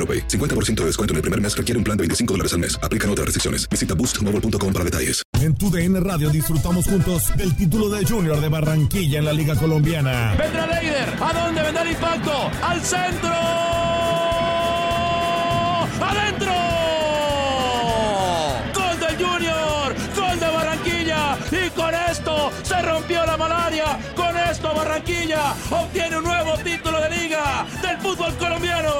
AroPay. 50% de descuento en el primer mes requiere un plan de 25 dólares al mes. Aplican otras restricciones. Visita boostmobile.com para detalles. En tu DN Radio disfrutamos juntos del título de Junior de Barranquilla en la Liga Colombiana. Vendrá Leider. ¿A dónde vendrá el impacto? ¡Al centro! ¡Adentro! ¡Gol del Junior! ¡Gol de Barranquilla! Y con esto se rompió la malaria. Con esto Barranquilla obtiene un nuevo título de liga del fútbol colombiano.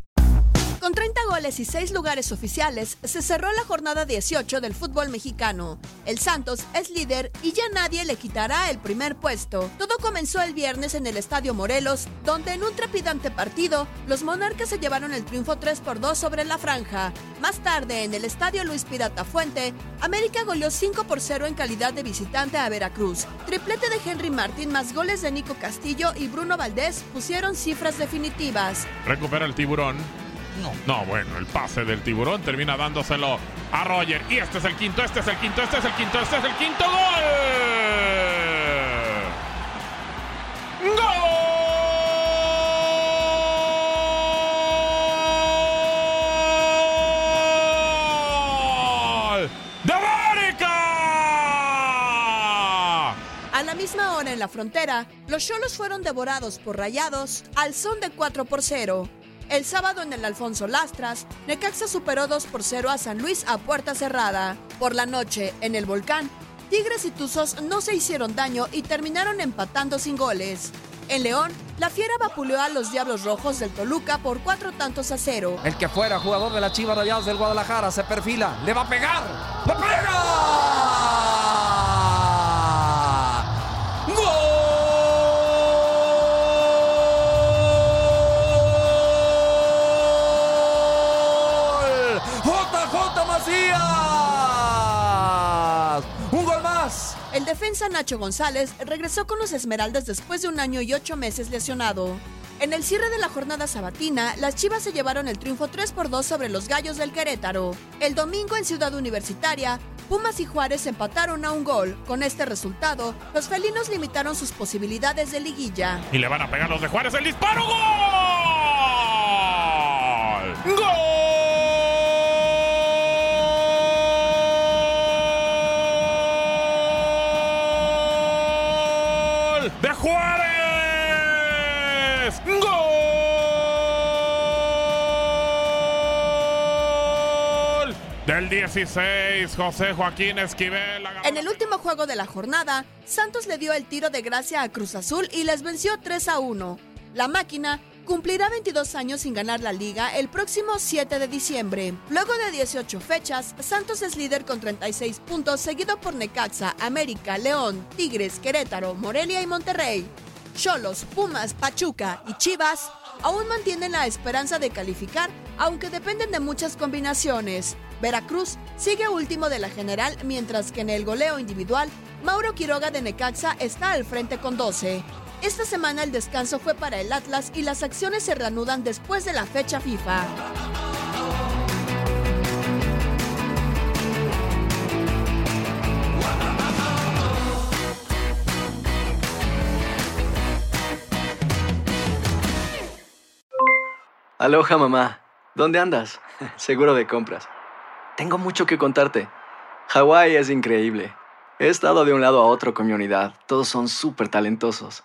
Con 30 goles y 6 lugares oficiales, se cerró la jornada 18 del fútbol mexicano. El Santos es líder y ya nadie le quitará el primer puesto. Todo comenzó el viernes en el Estadio Morelos, donde en un trepidante partido, los monarcas se llevaron el triunfo 3 por 2 sobre la franja. Más tarde, en el Estadio Luis Pirata Fuente, América goleó 5 por 0 en calidad de visitante a Veracruz. Triplete de Henry Martín más goles de Nico Castillo y Bruno Valdés pusieron cifras definitivas. Recupera el tiburón. No. No, bueno, el pase del tiburón termina dándoselo a Roger. Y este es el quinto, este es el quinto, este es el quinto, este es el quinto gol. ¡Gol! ¡De América! A la misma hora en la frontera, los Cholos fueron devorados por rayados al son de 4 por 0. El sábado en el Alfonso Lastras, Necaxa superó 2 por 0 a San Luis a puerta cerrada. Por la noche, en el Volcán, Tigres y Tuzos no se hicieron daño y terminaron empatando sin goles. En León, la Fiera vapuleó a los Diablos Rojos del Toluca por cuatro tantos a cero. El que fuera jugador de la Chivas Rayados del Guadalajara se perfila, le va a pegar. El defensa Nacho González regresó con los Esmeraldas después de un año y ocho meses lesionado. En el cierre de la jornada sabatina, las Chivas se llevaron el triunfo 3 por 2 sobre los Gallos del Querétaro. El domingo en Ciudad Universitaria, Pumas y Juárez empataron a un gol. Con este resultado, los felinos limitaron sus posibilidades de liguilla. Y le van a pegar los de Juárez el disparo. ¡Gol! ¡Gol! Juárez! ¡Gol! Del 16, José Joaquín Esquivel. En el último juego de la jornada, Santos le dio el tiro de gracia a Cruz Azul y les venció 3 a 1. La máquina cumplirá 22 años sin ganar la liga el próximo 7 de diciembre. Luego de 18 fechas, Santos es líder con 36 puntos, seguido por Necaxa, América, León, Tigres, Querétaro, Morelia y Monterrey. Cholos, Pumas, Pachuca y Chivas aún mantienen la esperanza de calificar, aunque dependen de muchas combinaciones. Veracruz sigue último de la general, mientras que en el goleo individual, Mauro Quiroga de Necaxa está al frente con 12. Esta semana el descanso fue para el Atlas y las acciones se reanudan después de la fecha FIFA. Aloha mamá, ¿dónde andas? Seguro de compras. Tengo mucho que contarte. Hawái es increíble. He estado de un lado a otro con mi unidad. Todos son súper talentosos.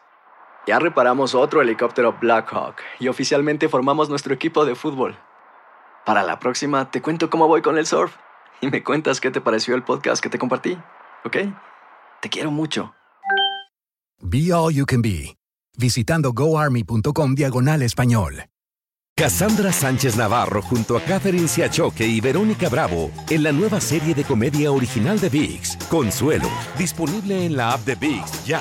Ya reparamos otro helicóptero Blackhawk y oficialmente formamos nuestro equipo de fútbol. Para la próxima te cuento cómo voy con el surf y me cuentas qué te pareció el podcast que te compartí, ¿ok? Te quiero mucho. Be All You Can Be, visitando goarmy.com diagonal español. Cassandra Sánchez Navarro junto a Catherine Siachoque y Verónica Bravo en la nueva serie de comedia original de VIX, Consuelo, disponible en la app de VIX ya.